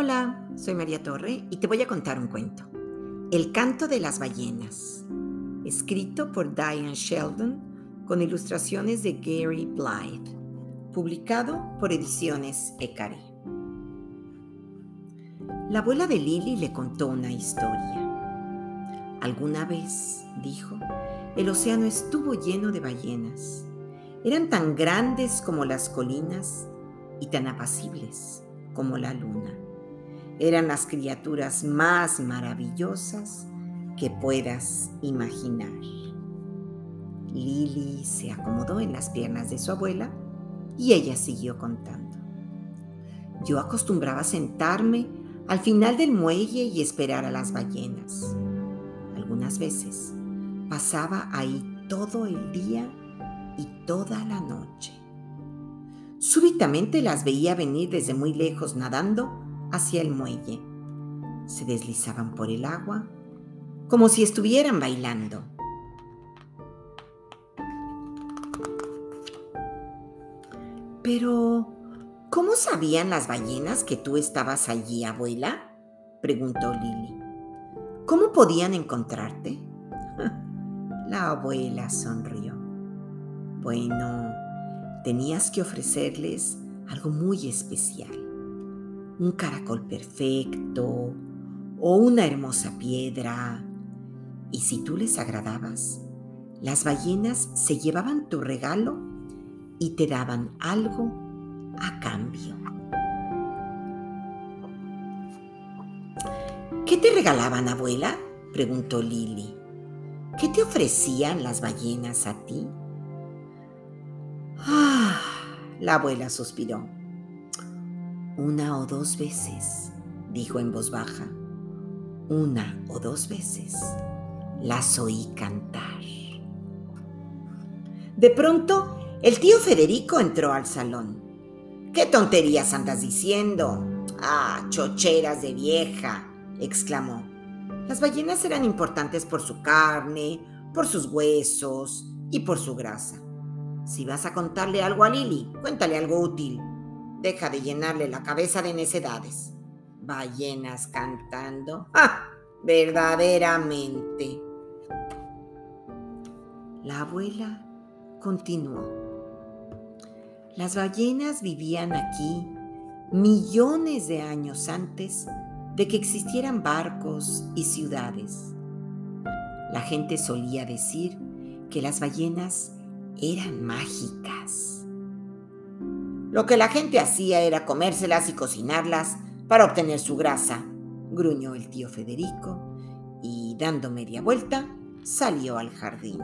Hola, soy María Torre y te voy a contar un cuento. El canto de las ballenas, escrito por Diane Sheldon con ilustraciones de Gary Blythe, publicado por Ediciones Ecari. La abuela de Lily le contó una historia. Alguna vez, dijo, el océano estuvo lleno de ballenas. Eran tan grandes como las colinas y tan apacibles como la luna. Eran las criaturas más maravillosas que puedas imaginar. Lily se acomodó en las piernas de su abuela y ella siguió contando. Yo acostumbraba sentarme al final del muelle y esperar a las ballenas. Algunas veces pasaba ahí todo el día y toda la noche. Súbitamente las veía venir desde muy lejos nadando hacia el muelle. Se deslizaban por el agua como si estuvieran bailando. Pero, ¿cómo sabían las ballenas que tú estabas allí, abuela? preguntó Lily. ¿Cómo podían encontrarte? La abuela sonrió. Bueno, tenías que ofrecerles algo muy especial. Un caracol perfecto o una hermosa piedra. Y si tú les agradabas, las ballenas se llevaban tu regalo y te daban algo a cambio. ¿Qué te regalaban, abuela? preguntó Lily. ¿Qué te ofrecían las ballenas a ti? Ah, la abuela suspiró. Una o dos veces, dijo en voz baja. Una o dos veces las oí cantar. De pronto, el tío Federico entró al salón. ¿Qué tonterías andas diciendo? Ah, chocheras de vieja, exclamó. Las ballenas eran importantes por su carne, por sus huesos y por su grasa. Si vas a contarle algo a Lili, cuéntale algo útil. Deja de llenarle la cabeza de necedades. Ballenas cantando. ¡Ah! Verdaderamente. La abuela continuó. Las ballenas vivían aquí millones de años antes de que existieran barcos y ciudades. La gente solía decir que las ballenas eran mágicas. Lo que la gente hacía era comérselas y cocinarlas para obtener su grasa, gruñó el tío Federico y dando media vuelta salió al jardín.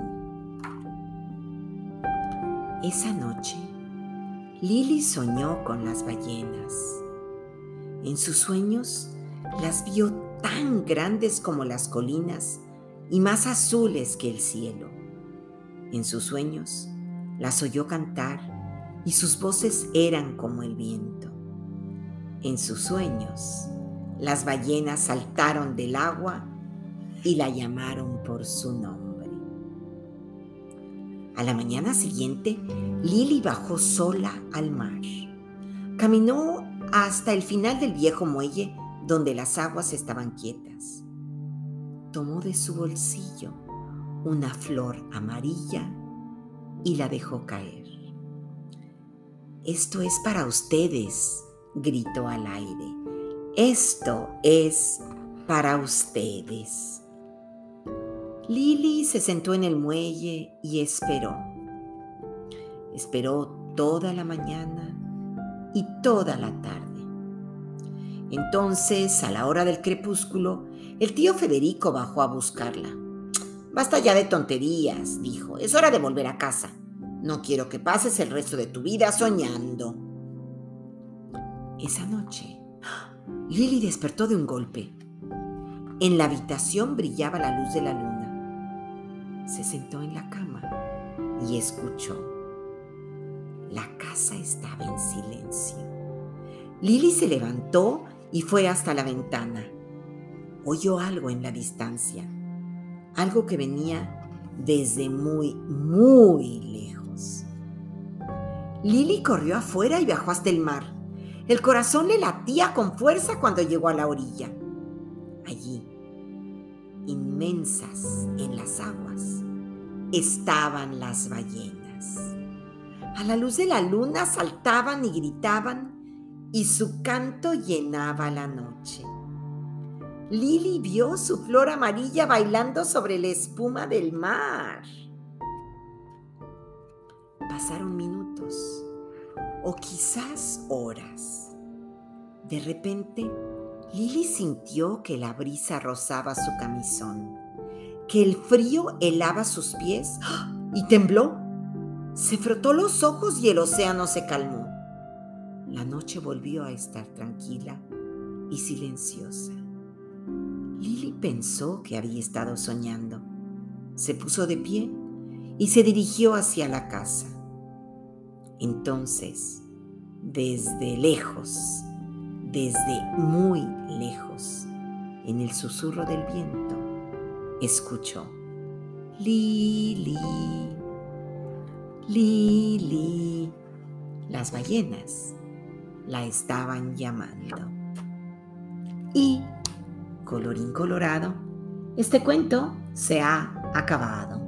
Esa noche, Lily soñó con las ballenas. En sus sueños las vio tan grandes como las colinas y más azules que el cielo. En sus sueños las oyó cantar y sus voces eran como el viento. En sus sueños las ballenas saltaron del agua y la llamaron por su nombre. A la mañana siguiente, Lily bajó sola al mar. Caminó hasta el final del viejo muelle donde las aguas estaban quietas. Tomó de su bolsillo una flor amarilla y la dejó caer. Esto es para ustedes, gritó al aire. Esto es para ustedes. Lily se sentó en el muelle y esperó. Esperó toda la mañana y toda la tarde. Entonces, a la hora del crepúsculo, el tío Federico bajó a buscarla. Basta ya de tonterías, dijo. Es hora de volver a casa. No quiero que pases el resto de tu vida soñando. Esa noche, Lily despertó de un golpe. En la habitación brillaba la luz de la luna se sentó en la cama y escuchó. La casa estaba en silencio. Lily se levantó y fue hasta la ventana. Oyó algo en la distancia, algo que venía desde muy, muy lejos. Lily corrió afuera y bajó hasta el mar. El corazón le latía con fuerza cuando llegó a la orilla. Allí, inmensas en las aguas, estaban las ballenas. A la luz de la luna saltaban y gritaban y su canto llenaba la noche. Lily vio su flor amarilla bailando sobre la espuma del mar. Pasaron minutos o quizás horas. De repente, Lily sintió que la brisa rozaba su camisón, que el frío helaba sus pies y tembló. Se frotó los ojos y el océano se calmó. La noche volvió a estar tranquila y silenciosa. Lily pensó que había estado soñando. Se puso de pie y se dirigió hacia la casa. Entonces, desde lejos, desde muy lejos, en el susurro del viento, escuchó, Lili, Lili. Las ballenas la estaban llamando. Y, colorín colorado, este cuento se ha acabado.